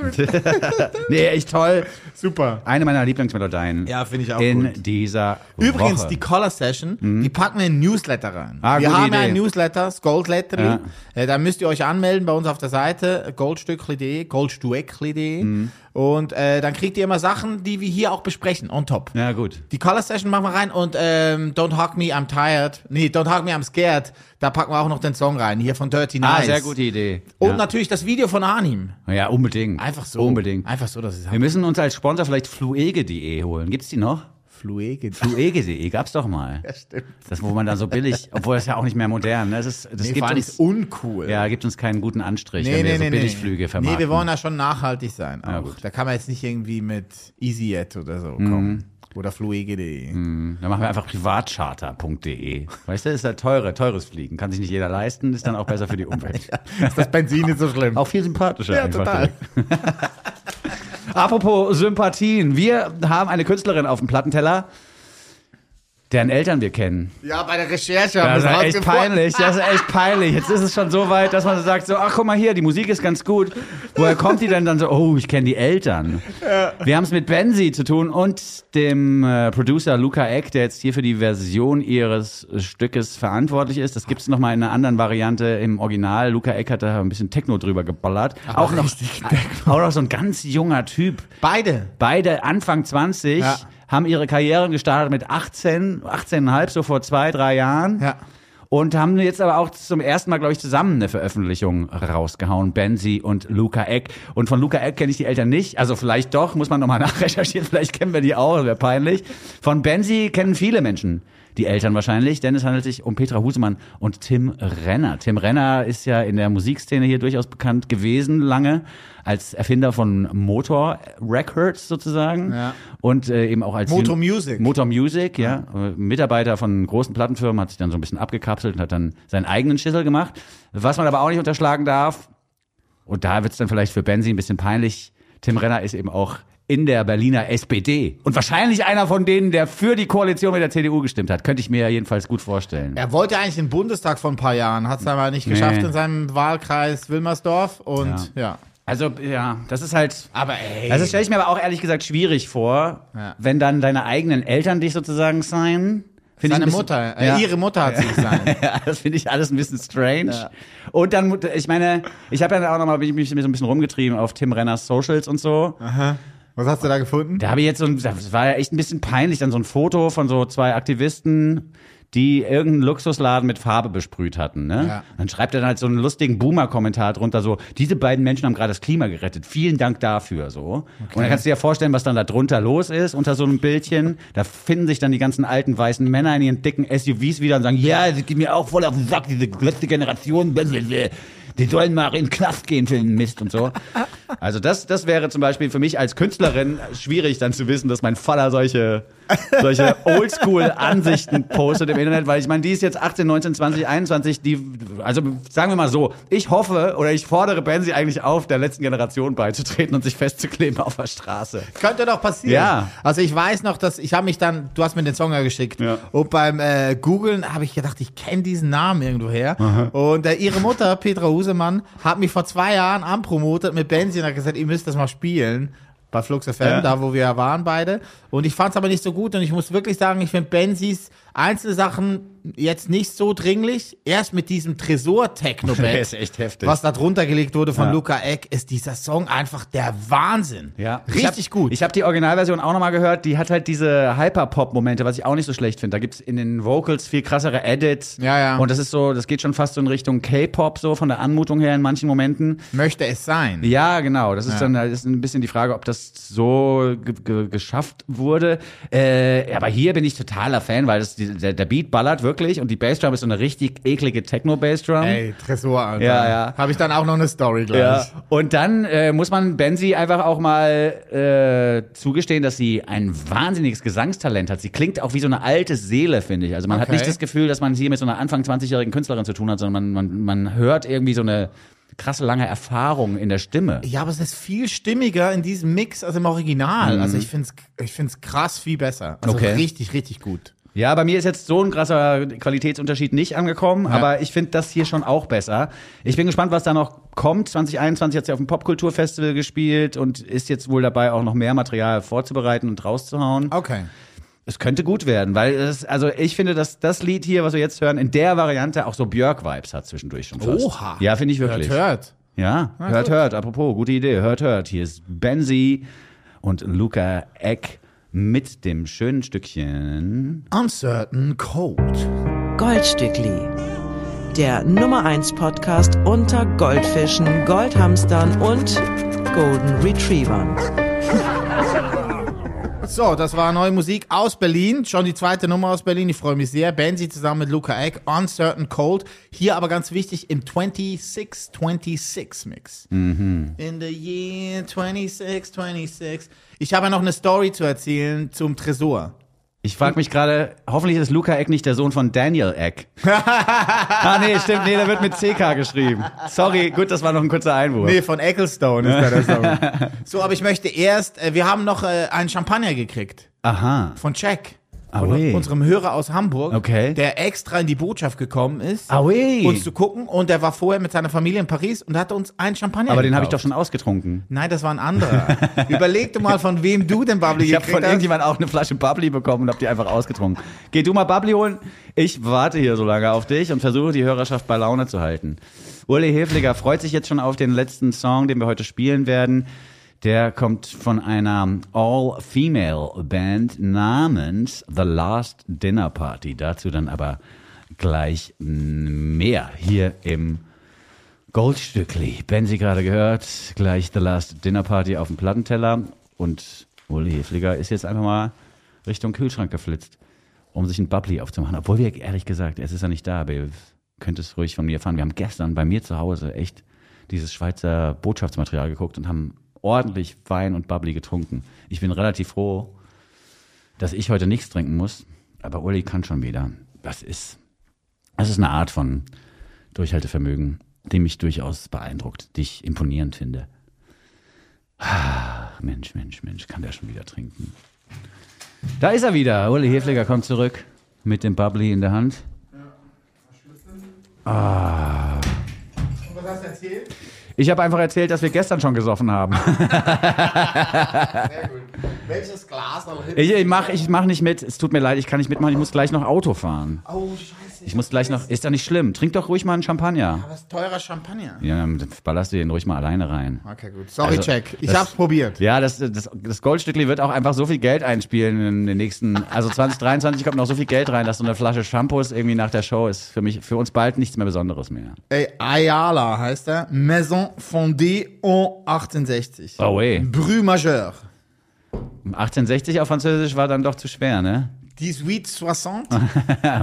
Gut. Nee, echt toll. Super. Eine meiner Lieblingsmelodien. Ja, finde ich auch In gut. dieser Übrigens, Woche. die Color Session, die packen wir in Newsletter rein. Ah, wir haben ja Idee. ein Newsletter, das Goldletter. Ja. Äh, da müsst ihr euch anmelden bei uns auf der Seite goldstückli.de, goldstueckli.de. Mhm. Und äh, dann kriegt ihr immer Sachen, die wir hier auch besprechen, on top. Ja, gut. Die Color Session machen wir rein und ähm, Don't Hug Me, I'm Tired. Nee, Don't Hug Me, I'm Scared. Da packen wir auch noch den Song rein, hier von Dirty Ah, Nice. sehr gute Idee. Und ja. natürlich das Video von Arnim. ja, unbedingt. Einfach so. Unbedingt. Einfach so, dass es Wir müssen uns als Sponsor vielleicht fluege.de holen. Gibt's die noch? Fluege. Fluege.de gab's doch mal. Ja, stimmt. Das, wo man dann so billig, obwohl das ja auch nicht mehr modern, ne? Das, ist, das Nee, gibt uns, ist uncool. ja, gibt uns keinen guten Anstrich, Nee, wenn wir nee, so nee, Billigflüge vermarkten. Nee, wir wollen ja schon nachhaltig sein. Ja. Da kann man jetzt nicht irgendwie mit EasyJet oder so Mhm. kommen. Oder fluege.de. Dann machen wir einfach privatcharter.de. Weißt du, ist ja teure, teures Fliegen. Kann sich nicht jeder leisten, ist dann auch besser für die Umwelt. Ist das Benzin nicht so schlimm? Auch viel sympathischer Ja, total. Apropos Sympathien. Wir haben eine Künstlerin auf dem Plattenteller, deren Eltern wir kennen. Ja, bei der Recherche haben Das wir ist es echt peinlich, das ist echt peinlich. Jetzt ist es schon so weit, dass man so sagt, so, ach guck mal hier, die Musik ist ganz gut. Woher kommt die denn dann so, oh, ich kenne die Eltern. Wir haben es mit Benzi zu tun und dem äh, Producer Luca Eck, der jetzt hier für die Version ihres Stückes verantwortlich ist. Das gibt es nochmal in einer anderen Variante im Original. Luca Eck hat da ein bisschen Techno drüber geballert. auch, noch, auch noch so ein ganz junger Typ. Beide. Beide Anfang 20 Ja. Haben ihre Karriere gestartet mit 18, 18,5, so vor zwei, drei Jahren. Ja. Und haben jetzt aber auch zum ersten Mal, glaube ich, zusammen eine Veröffentlichung rausgehauen. Benzi und Luca Eck. Und von Luca Eck kenne ich die Eltern nicht. Also vielleicht doch, muss man nochmal nachrecherchieren. Vielleicht kennen wir die auch, wäre peinlich. Von Benzi kennen viele Menschen die Eltern wahrscheinlich, denn es handelt sich um Petra Husemann und Tim Renner. Tim Renner ist ja in der Musikszene hier durchaus bekannt gewesen lange als Erfinder von Motor Records sozusagen Ja. und äh, eben auch als Motor Music. Motor Music, ja. Äh, Mitarbeiter von großen Plattenfirmen hat sich dann so ein bisschen abgekapselt und hat dann seinen eigenen Schissel gemacht. Was man aber auch nicht unterschlagen darf, und da wird's dann vielleicht für Benzi ein bisschen peinlich, Tim Renner ist eben auch in der Berliner SPD. Und wahrscheinlich einer von denen, der für die Koalition mit der CDU gestimmt hat. Könnte ich mir jedenfalls gut vorstellen. Er wollte eigentlich den Bundestag vor ein paar Jahren, hat es aber nicht geschafft Nee. in seinem Wahlkreis Wilmersdorf und ja. Also, ja, das ist halt. Aber ey. Das stelle ich mir aber auch ehrlich gesagt schwierig vor, Ja. wenn dann deine eigenen Eltern dich sozusagen sein Seine ein bisschen- Mutter, äh, Ja. ihre Mutter hat sie gesagt. ja, das finde ich alles ein bisschen strange. Und dann, ich meine, ich habe ja auch nochmal, bin ich mich so ein bisschen rumgetrieben auf Tim Renners Socials und so. Was hast du da gefunden? Da habe ich jetzt so ein, das war ja echt ein bisschen peinlich, dann so ein Foto von so zwei Aktivisten, die irgendeinen Luxusladen mit Farbe besprüht hatten. Ne? Ja. Dann schreibt er dann halt so einen lustigen Boomer-Kommentar drunter, so, diese beiden Menschen haben gerade das Klima gerettet. Vielen Dank dafür. so. Und dann kannst du dir vorstellen, was dann da drunter los ist, unter so einem Bildchen. Da finden sich dann die ganzen alten weißen Männer in ihren dicken SUVs wieder und sagen, ja, sie geht mir auch voll auf den Sack, diese letzte Generation, die sollen mal in den Knast gehen für den Mist und so. Also das, das wäre zum Beispiel für mich als Künstlerin schwierig, dann zu wissen, dass mein Vater solche, solche Oldschool-Ansichten postet im Internet, weil ich meine, die ist jetzt 18, 19, 20, 21, die, also sagen wir mal so, ich hoffe oder ich fordere Benzi eigentlich auf, der letzten Generation beizutreten und sich festzukleben auf der Straße. Könnte doch passieren. Ja. Also ich weiß noch, dass ich habe mich dann, du hast mir den Song ja geschickt Ja. und beim äh, Googlen habe ich gedacht, ich kenne diesen Namen irgendwo her. Und äh, ihre Mutter, Petra Husemann, hat mich vor zwei Jahren anpromotet mit Benzi und hat gesagt, ihr müsst das mal spielen. Bei Flux FM, Ja. da wo wir waren beide. Und ich fand es aber nicht so gut und ich muss wirklich sagen, ich finde Benzis einzelne Sachen jetzt nicht so dringlich. Erst mit diesem Tresor-Techno-Band, echt heftig. was da drunter gelegt wurde von Ja. Luca Eck, ist dieser Song einfach der Wahnsinn. Ja. Richtig ich hab, gut. Ich habe die Originalversion auch nochmal gehört. Die hat halt diese Hyperpop-Momente, was ich auch nicht so schlecht finde. Da gibt's in den Vocals viel krassere Edits. Ja, ja. Und das ist so, das geht schon fast so in Richtung K-Pop, so von der Anmutung her in manchen Momenten. möchte es sein. Ja, genau. Das ist Ja. dann das ist ein bisschen die Frage, ob das so ge ge geschafft wurde. Äh, aber hier bin ich totaler Fan, weil das, die, der, der Beat ballert wirklich und die Bassdrum ist so eine richtig eklige Techno-Bassdrum. Ey, Tresor, Alter. Ja, ja. Habe ich dann auch noch eine Story gleich. Ja. Und dann äh, muss man Benzi einfach auch mal äh, zugestehen, dass sie ein wahnsinniges Gesangstalent hat. Sie klingt auch wie so eine alte Seele, finde ich. Also man hat Okay. nicht das Gefühl, dass man hier mit so einer Anfang 20-jährigen Künstlerin zu tun hat, sondern man, man, man hört irgendwie so eine krasse lange Erfahrung in der Stimme. Ja, aber es ist viel stimmiger in diesem Mix als im Original. Also ich finde es ich find's krass viel besser. Also Mhm. Okay. richtig, richtig gut. Ja, bei mir ist jetzt so ein krasser Qualitätsunterschied nicht angekommen, aber ich finde das hier schon auch besser. Ich bin gespannt, was da noch kommt. 2021 hat sie auf dem Popkulturfestival gespielt und ist jetzt wohl dabei, auch noch mehr Material vorzubereiten und rauszuhauen. Okay. Es könnte gut werden, weil es, also ich finde, dass das Lied hier, was wir jetzt hören, in der Variante auch so Björk-Vibes hat zwischendurch schon fast. Oha. Ja, finde ich wirklich. Hört, hört. Ja, hört, gut. hört. Apropos, gute Idee. Hört, hört. Hier ist Benzi und Luca Eck mit dem schönen Stückchen. Uncertain Cold. Goldstückli. Der Nummer 1 Podcast unter Goldfischen, Goldhamstern und Golden Retrievern. So, das war neue Musik aus Berlin. Schon die zweite Nummer aus Berlin. Ich freue mich sehr. Benzi zusammen mit Luca Eck. Uncertain Cold. Hier aber ganz wichtig im 26-26 Mix. Mhm. In the year 26-26. Ich habe ja noch eine Story zu erzählen zum Tresor. Ich frage mich gerade, hoffentlich ist Luca Eck nicht der Sohn von Daniel Eck. ah, nee, stimmt, nee, der wird mit CK geschrieben. Sorry, gut, das war noch ein kurzer Einwurf. Nee, von Ecclestone ist der Song. so, aber ich möchte erst, äh, wir haben noch äh, einen Champagner gekriegt. Aha. Von Jack. Ah, Von oui. unserem Hörer aus Hamburg. Okay. Der extra in die Botschaft gekommen ist. Ah, oui. uns zu gucken und der war vorher mit seiner Familie in Paris und hat uns einen Champagner Aber den habe ich doch gekauft. schon ausgetrunken. Nein, das war ein anderer. Überleg du mal, von wem du den Bubbly Ich habe gekriegt von hast. irgendjemand auch eine Flasche Bubbly bekommen und habe die einfach ausgetrunken. Geh du mal Bubbly holen. Ich warte hier so lange auf dich und versuche die Hörerschaft bei Laune zu halten. Uli Hefliger freut sich jetzt schon auf den letzten Song, den wir heute spielen werden. Der kommt von einer All-Female-Band namens The Last Dinner Party. Dazu dann aber gleich mehr hier im Goldstückli. Ben Sie gerade gehört, gleich The Last Dinner Party auf dem Plattenteller. Und Uli Hefliger ist jetzt einfach mal Richtung Kühlschrank geflitzt, um sich ein Bubbly aufzumachen. Obwohl wir, ehrlich gesagt, es ist ja nicht da, aber ihr könnt es ruhig von mir erfahren. Wir haben gestern bei mir zu Hause echt dieses Schweizer Botschaftsmaterial geguckt und haben ordentlich Wein und Bubbly getrunken. Ich bin relativ froh, dass ich heute nichts trinken muss, aber Uli kann schon wieder. Das ist, das ist eine Art von Durchhaltevermögen, die mich durchaus beeindruckt, die ich imponierend finde. Ah, Mensch, Mensch, Mensch, kann der schon wieder trinken. Da ist er wieder. Uli Hefliger kommt zurück mit dem Bubbly in der Hand. Was hast du erzählt? Ich habe einfach erzählt, dass wir gestern schon gesoffen haben. Sehr gut. Welches Glas noch hin? Ich, ich mach, ich mach nicht mit. Es tut mir leid, ich kann nicht mitmachen. Ich muss gleich noch Auto fahren. Oh, scheiße. Ich muss gleich noch. Ist doch nicht schlimm. Trink doch ruhig mal einen Champagner. Was ist teurer Champagner? Ja, dann ballerst du den ruhig mal alleine rein. Okay, gut. Sorry, Also, check. Ich das- hab's probiert. Ja, das, das, das Goldstückli wird auch einfach so viel Geld einspielen in den nächsten. Also 2023 kommt noch so viel Geld rein, dass so eine Flasche Shampoos irgendwie nach der Show ist für mich, für uns bald nichts mehr Besonderes mehr. Ey, Ayala heißt er. Maison fondée en 1860. Oh, weh. Bru Majeur. 1860 auf Französisch war dann doch zu schwer, ne? 1860.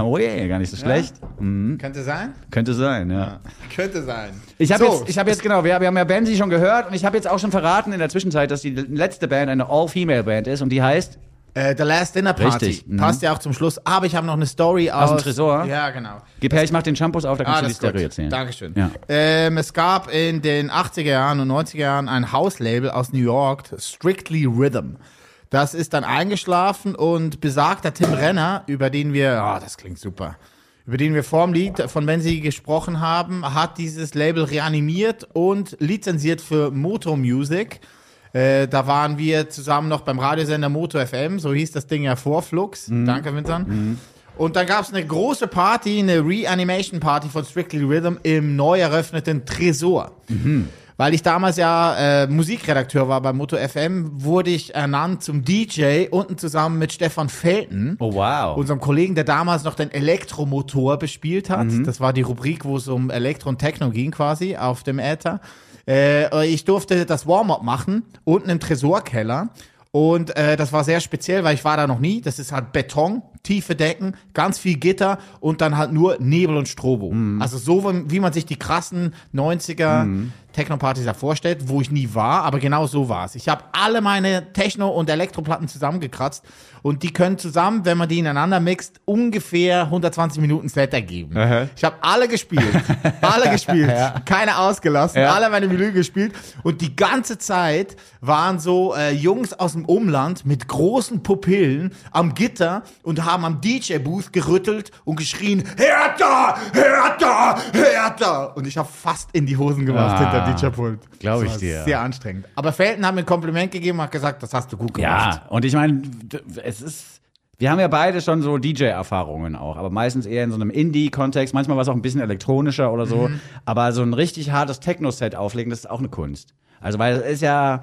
oh je, gar nicht so schlecht. Mhm. Könnte sein? Könnte sein, ja. Könnte sein. Ich habe So, jetzt, ich habe jetzt genau, wir, wir haben ja Bandsy schon gehört und ich habe jetzt auch schon verraten in der Zwischenzeit, dass die letzte Band eine All-Female-Band ist und die heißt Äh, The Last Dinner Party. Richtig, mhm. Passt ja auch zum Schluss. Aber ich habe noch eine Story aus. dem Tresor? Ja, genau. Gib her, ich mach den Shampoos auf, da kannst Ah, du die Story erzählen. Dankeschön. Ja. Ähm, es gab in den 80er Jahren und 90er Jahren ein Hauslabel aus New York, Strictly Rhythm. Das ist dann eingeschlafen und besagter Tim Renner, über den wir, ah, das klingt super, über den wir vorm Lied von Wenn Sie gesprochen haben, hat dieses Label reanimiert und lizenziert für Moto Music. Äh, da waren wir zusammen noch beim Radiosender Moto FM, so hieß das Ding ja Vorflux. Danke, Vincent. Und dann gab es eine große Party, eine Reanimation Party von Strictly Rhythm im neu eröffneten Tresor. Weil ich damals ja äh, Musikredakteur war bei Moto FM, wurde ich ernannt zum DJ unten zusammen mit Stefan Felten Oh wow. unserem Kollegen, der damals noch den Elektromotor bespielt hat. Das war die Rubrik, wo es um Elektro und Techno ging quasi auf dem Äther. Äh, ich durfte das Warm-up machen, unten im Tresorkeller. Und äh, das war sehr speziell, weil ich war da noch nie. Das ist halt Beton, tiefe Decken, ganz viel Gitter und dann halt nur Nebel und Strobo. Also so, wie- man sich die krassen 90er Techno-Partys da vorstellt, wo ich nie war, aber genau so war es. Ich habe alle meine Techno- und Elektroplatten zusammengekratzt und die können zusammen, wenn man die ineinander mixt, ungefähr 120 Minuten Set ergeben. Ich habe alle gespielt, alle gespielt, keine ausgelassen, Ja. alle meine Menü gespielt und die ganze Zeit waren so äh, Jungs aus dem Umland mit großen Pupillen am Gitter und haben am DJ-Booth gerüttelt und geschrien, härter, härter, härter. Und ich habe fast in die Hosen gemacht Ah, hinter DJ-Pult. glaub Das ich dir. Sehr anstrengend. Aber Felton hat mir ein Kompliment gegeben und hat gesagt, das hast du gut gemacht. Ja, und ich meine, es ist. Wir haben ja beide schon so DJ-Erfahrungen auch, aber meistens eher in so einem Indie-Kontext, manchmal war es auch ein bisschen elektronischer oder so. Aber so ein richtig hartes Techno-Set auflegen, das ist auch eine Kunst. Also, weil es ist ja,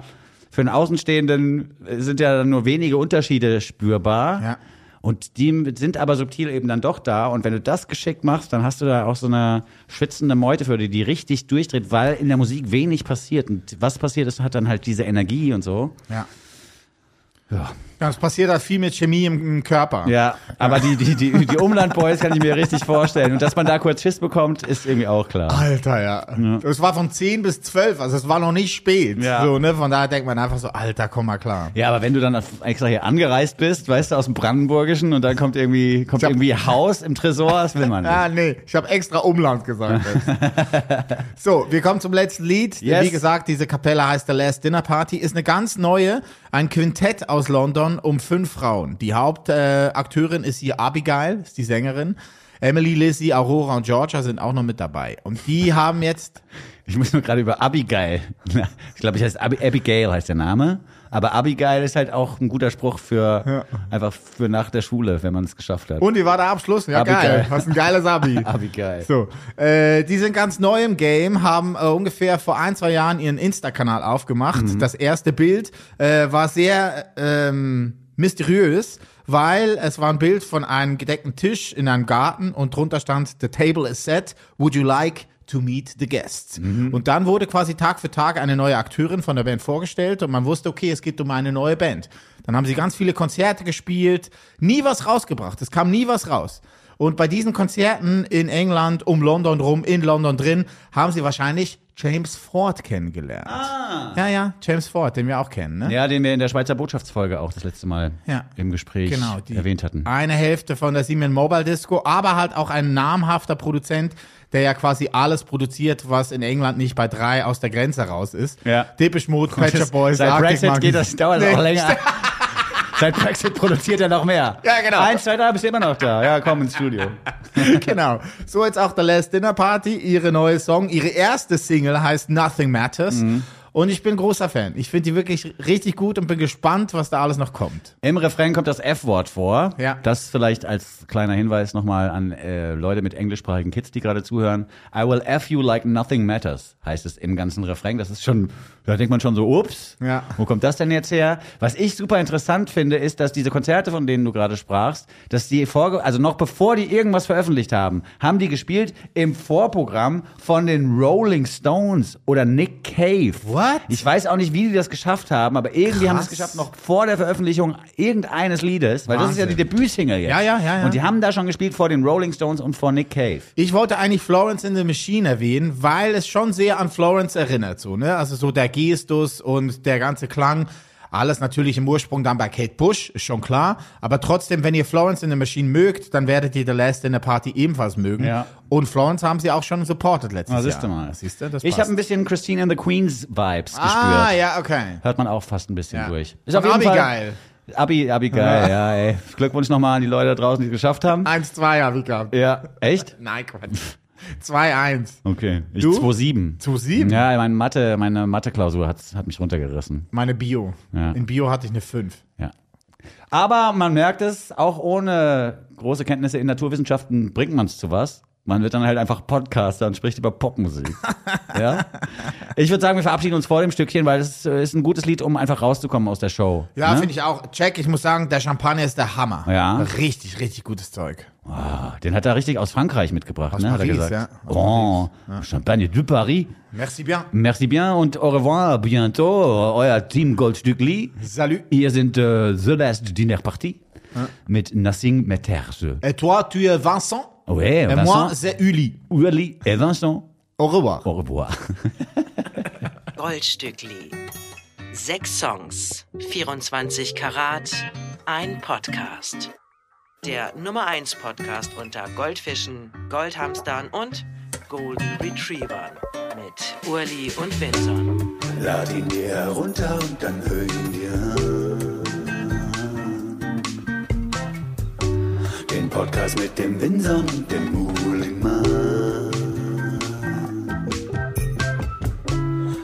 für einen Außenstehenden sind ja nur wenige Unterschiede spürbar. Ja. Und die sind aber subtil eben dann doch da. Und wenn du das geschickt machst, dann hast du da auch so eine schwitzende Meute für die, die richtig durchdreht, weil in der Musik wenig passiert. Und was passiert ist, hat dann halt diese Energie und so. Ja. Ja. Ja, es passiert halt viel mit Chemie im, Körper. Ja, aber die, die, die, die Umlandboys kann ich mir richtig vorstellen. Und dass man da kurz Schiss bekommt, ist irgendwie auch klar. Alter, ja. Es war von 10 bis 12, also es war noch nicht spät. Ja. So, ne? Von daher denkt man einfach so, Alter, komm mal klar. Ja, aber wenn du dann extra hier angereist bist, weißt du, aus dem Brandenburgischen und dann kommt irgendwie, kommt hab- irgendwie Haus im Tresor, das will man nicht. Ah, nee, ich habe extra Umland gesagt. so, wir kommen zum letzten Lied. Yes. Wie gesagt, diese Kapelle heißt The Last Dinner Party, ist eine ganz neue, ein Quintett aus London um fünf Frauen. Die Hauptakteurin äh, ist hier Abigail, ist die Sängerin. Emily, Lizzie, Aurora und Georgia sind auch noch mit dabei. Und die haben jetzt, Ich muss nur gerade über Abigail. Ich glaube, ich heißt Abi, Abigail heißt der Name. Aber Abigail ist halt auch ein guter Spruch für einfach für nach der Schule, wenn man es geschafft hat. und wie war der Abschluss? Ja, Abigail. geil. Hast ein geiles Abi. Abigail. So, äh, die sind ganz neu im Game, haben äh, ungefähr vor ein, zwei Jahren ihren Insta-Kanal aufgemacht. Das erste Bild äh, war sehr ähm, mysteriös, weil es war ein Bild von einem gedeckten Tisch in einem Garten und drunter stand, The table is set, would you like to meet the guests. Und dann wurde quasi Tag für Tag eine neue Akteurin von der Band vorgestellt und man wusste, okay, es geht um eine neue Band. Dann haben sie ganz viele Konzerte gespielt, nie was rausgebracht, es kam nie was raus. Und bei diesen Konzerten in England, um London rum, in London drin, haben sie wahrscheinlich James Ford kennengelernt. Ah. Ja, ja, James Ford, den wir auch kennen, ne? Ja, den wir in der Schweizer Botschaftsfolge auch das letzte Mal Ja. im Gespräch Genau, erwähnt hatten. Eine Hälfte von der Siemens Mobile Disco, aber halt auch ein namhafter Produzent, der ja quasi alles produziert, was in England nicht bei drei aus der Grenze raus ist. Ja. Depeche Mode, Shop Boys, Seit Arctic Brexit Monkeys. geht das, dauert Nee. auch länger. Seit Brexit produziert er noch mehr. Ja, genau. Eins, zwei, drei, bist du immer noch da. Ja, komm ins Studio. genau. So jetzt auch The Last Dinner Party, ihre neue Song, ihre erste Single heißt Nothing Matters. Und ich bin großer Fan. Ich finde die wirklich richtig gut und bin gespannt, was da alles noch kommt. Im Refrain kommt das F-Wort vor. Ja. Das vielleicht als kleiner Hinweis nochmal an äh, Leute mit englischsprachigen Kids, die gerade zuhören. I will F you like nothing matters, heißt es im ganzen Refrain. Das ist schon, da denkt man schon so, ups, Ja. wo kommt das denn jetzt her? Was ich super interessant finde, ist, dass diese Konzerte, von denen du gerade sprachst, dass die vorge also noch bevor die irgendwas veröffentlicht haben, haben die gespielt im Vorprogramm von den Rolling Stones oder Nick Cave. What? Ich weiß auch nicht, wie die das geschafft haben, aber irgendwie haben sie es Krass. geschafft, noch vor der Veröffentlichung irgendeines Liedes, weil das ist ja die Wahnsinn. Debütsingle jetzt. Ja, ja, ja, ja. Und die haben da schon gespielt vor den Rolling Stones und vor Nick Cave. Ich wollte eigentlich Florence in the Machine erwähnen, weil es schon sehr an Florence erinnert, so, ne? Also so der Gestus und der ganze Klang. Alles natürlich im Ursprung dann bei Kate Bush, ist schon klar. Aber trotzdem, wenn ihr Florence in the Machine mögt, dann werdet ihr The Last in the Party ebenfalls mögen. Ja. Und Florence haben sie auch schon supported letztes Na, Jahr. siehst du mal. Siehst du, das ich habe ein bisschen Christine and the Queens Vibes Ah, gespürt. ja, okay. Hört man auch fast ein bisschen Ja. durch. Von Abigail. Abi, Abi geil, ja, ey. Glückwunsch nochmal an die Leute da draußen, die es geschafft haben. 1-2 habe ich gehabt. Ja. Echt? Nein, Quatsch. 2-1. Okay. Ich Du? 2-7. 2-7? Ja, meine Mathe, meine Mathe-Klausur hat, hat mich runtergerissen. Meine Bio. Ja. In Bio hatte ich eine 5. Ja. Aber man merkt es, auch ohne große Kenntnisse in Naturwissenschaften bringt man es zu was. Man wird dann halt einfach Podcaster und spricht über Popmusik. ja? Ich würde sagen, wir verabschieden uns vor dem Stückchen, weil es ist ein gutes Lied, um einfach rauszukommen aus der Show. Ja, ne? finde ich auch. Check, ich muss sagen, der Champagner ist der Hammer. Ja. Richtig, richtig gutes Zeug. Ah, den hat er richtig aus Frankreich mitgebracht, Aus ne? hat er Paris, gesagt. ja. Oh, Champagne de Paris. Merci bien. Merci bien und au revoir, bientôt, euer Team Goldstückli. Salut. Hier sind äh, The Last Dinner Party mit Nothing Matters. Et toi, tu es Vincent? Ouais, Et Vincent, moi, c'est Uli. Urli et Vincent. Au revoir. Au revoir. Goldstückli. Sechs Songs, 24 Karat, ein Podcast. Der Nummer 1 Podcast unter Goldfischen, Goldhamstern und Golden Retrievern mit Urli und Vincent. Lad ihn dir herunter und dann hör ihn dir an. Podcast mit dem Winzer und dem Muhlingmann.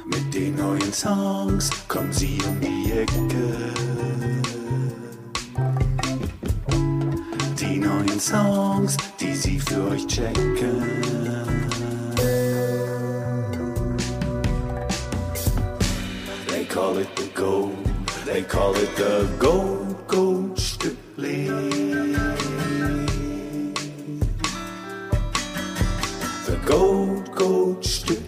Mit den neuen Songs kommen sie um die Ecke. Die neuen Songs, die sie für euch checken. They call it the gold. They call it the gold, gold, Gold, Gold, Stück.